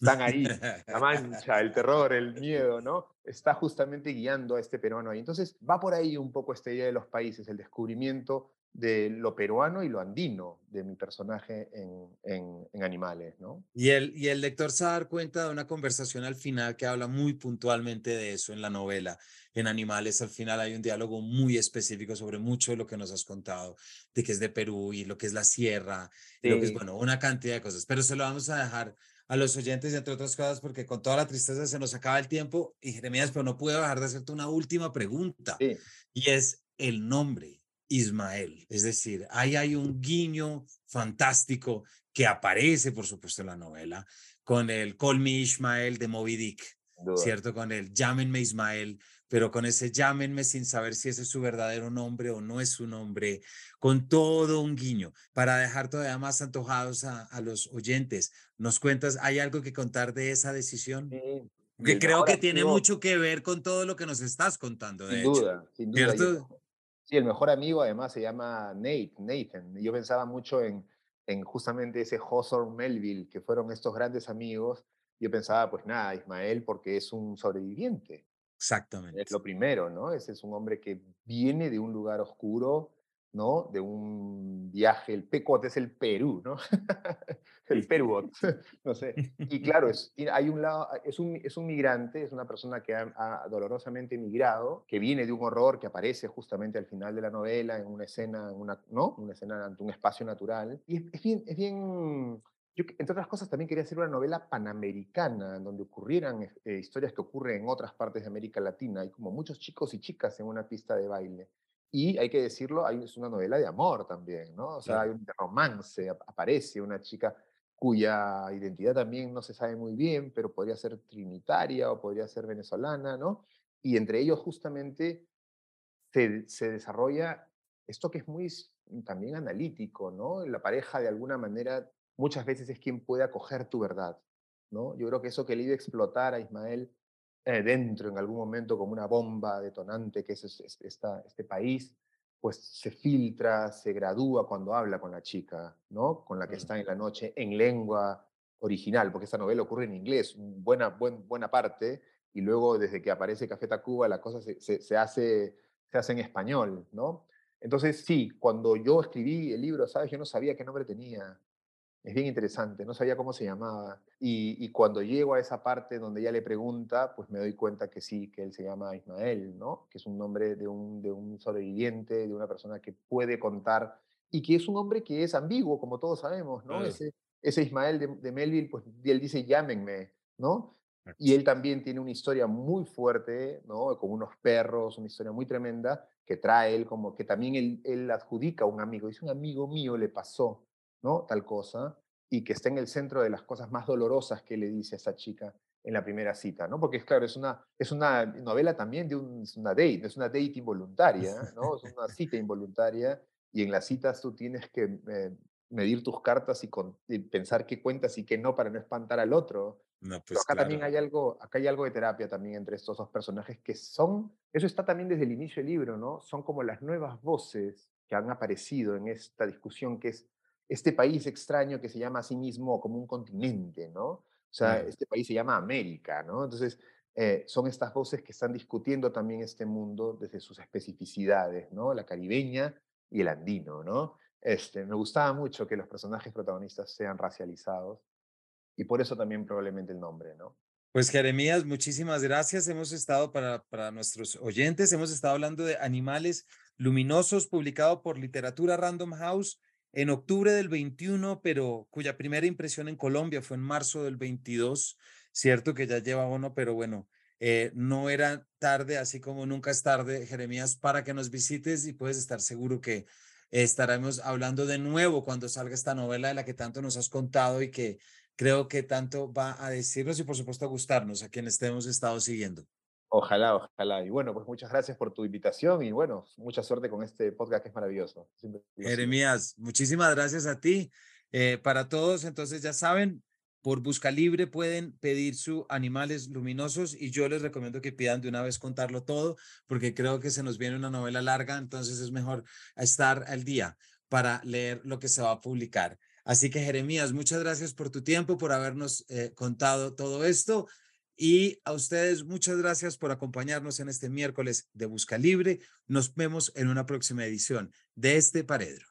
Están ahí, la mancha, el terror, el miedo, ¿no? Está justamente guiando a este peruano ahí. Entonces va por ahí un poco esta idea de los países, el descubrimiento de lo peruano y lo andino de mi personaje en, en, Animales, ¿no? Y el, y el lector se va a dar cuenta de una conversación al final que habla muy puntualmente de eso en la novela. En Animales al final hay un diálogo muy específico sobre mucho de lo que nos has contado, de que es de Perú y lo que es la sierra, y lo que es, bueno, una cantidad de cosas, pero se lo vamos a dejar a los oyentes, entre otras cosas, porque con toda la tristeza se nos acaba el tiempo y Jeremías, pero no puedo dejar de hacerte una última pregunta, y es el nombre Ismael. Es decir, ahí hay un guiño fantástico que aparece, por supuesto, en la novela, con el Call Me Ismael de Moby Dick, ¿cierto? Con el Llámenme Ismael, pero con ese llámenme sin saber si ese es su verdadero nombre o no es su nombre, con todo un guiño, para dejar todavía más antojados a, los oyentes. ¿Nos cuentas, hay algo que contar de esa decisión? que creo que tiene mucho que ver con todo lo que nos estás contando, de sin Duda, sin duda. Sí, el mejor amigo además se llama Nate, Nathan. Yo pensaba mucho en, en justamente ese Hawthorne Melville, que fueron estos grandes amigos. Yo pensaba, pues nada, Ismael, porque es un sobreviviente. Exactamente. Es lo primero, ¿no? Ese es un hombre que viene de un lugar oscuro, ¿no? De un viaje, el Pecot es el Perú, ¿no? el Perú, no sé. Y claro, es, hay un lado, es un, es un migrante, es una persona que ha, dolorosamente emigrado, que viene de un horror que aparece justamente al final de la novela, en una escena, en una, ¿no? Una escena ante un espacio natural. Y es, bien, es bien yo, entre otras cosas, también quería hacer una novela panamericana, donde ocurrieran eh, historias que ocurren en otras partes de América Latina. Hay como muchos chicos y chicas en una pista de baile. Y hay que decirlo, hay, es una novela de amor también, ¿no? O sea, hay un romance, aparece una chica cuya identidad también no se sabe muy bien, pero podría ser trinitaria o podría ser venezolana, ¿no? Y entre ellos justamente se, se desarrolla esto que es muy también analítico, ¿no? La pareja de alguna manera muchas veces es quien puede acoger tu verdad, ¿no? Yo creo que eso que le iba a explotar a Ismael eh, dentro en algún momento como una bomba detonante que es, este país, pues se filtra, se gradúa cuando habla con la chica, ¿no? Con la que está en la noche en lengua original, porque esta novela ocurre en inglés, buena, buena parte, y luego desde que aparece Café Tacuba la cosa se, se, hace, se hace en español, ¿no? Entonces, sí, cuando yo escribí el libro, ¿sabes? Yo no sabía qué nombre tenía. Es bien interesante, no sabía cómo se llamaba. Y, cuando llego a esa parte donde ella le pregunta, pues me doy cuenta que sí, que él se llama Ismael, ¿no? Que es un nombre de un, de un sobreviviente, de una persona que puede contar y que es un hombre que es ambiguo, como todos sabemos, ¿no? Ese, ese Ismael de, Melville, pues él dice llámenme, ¿no? Y él también tiene una historia muy fuerte, ¿no? Con unos perros, una historia muy tremenda que trae él como que también él, él adjudica a un amigo. Dice, un amigo mío le pasó, ¿no? Tal cosa, y que está en el centro de las cosas más dolorosas que le dice a esa chica en la primera cita, ¿no? Porque, claro, es una, es una novela también de una date, es una date involuntaria, ¿no? Es una cita involuntaria, y en las citas tú tienes que eh, medir tus cartas y, pensar qué cuentas y qué no para no espantar al otro. No, pues acá también hay algo, acá hay algo de terapia también entre estos dos personajes que son, eso está también desde el inicio del libro, ¿no? Son como las nuevas voces que han aparecido en esta discusión que es este país extraño que se llama a sí mismo como un continente, ¿no? O sea, este país se llama América, ¿no? Entonces, eh, son estas voces que están discutiendo también este mundo desde sus especificidades, ¿no? La caribeña y el andino, ¿no? Este, me gustaba mucho que los personajes protagonistas sean racializados y por eso también probablemente el nombre, ¿no? Pues Jeremías, muchísimas gracias. Hemos estado para, para nuestros oyentes, hemos estado hablando de Animales Luminosos, publicado por Literatura Random House en octubre del 21, pero cuya primera impresión en Colombia fue en marzo del 22, cierto que ya lleva uno, pero bueno, eh, no era tarde, así como nunca es tarde, Jeremías, para que nos visites y puedes estar seguro que estaremos hablando de nuevo cuando salga esta novela de la que tanto nos has contado y que creo que tanto va a decirnos y por supuesto a gustarnos a quienes hemos estado siguiendo. Ojalá, ojalá. Y bueno, pues muchas gracias por tu invitación y bueno, mucha suerte con este podcast que es maravilloso. Jeremías, muchísimas gracias a ti. Eh, para todos, entonces ya saben, por Busca Libre pueden pedir sus animales luminosos y yo les recomiendo que pidan de una vez contarlo todo porque creo que se nos viene una novela larga, entonces es mejor estar al día para leer lo que se va a publicar. Así que Jeremías, muchas gracias por tu tiempo, por habernos eh, contado todo esto Y a ustedes, muchas gracias por acompañarnos en este miércoles de Busca Libre. Nos vemos en una próxima edición de este Paredro.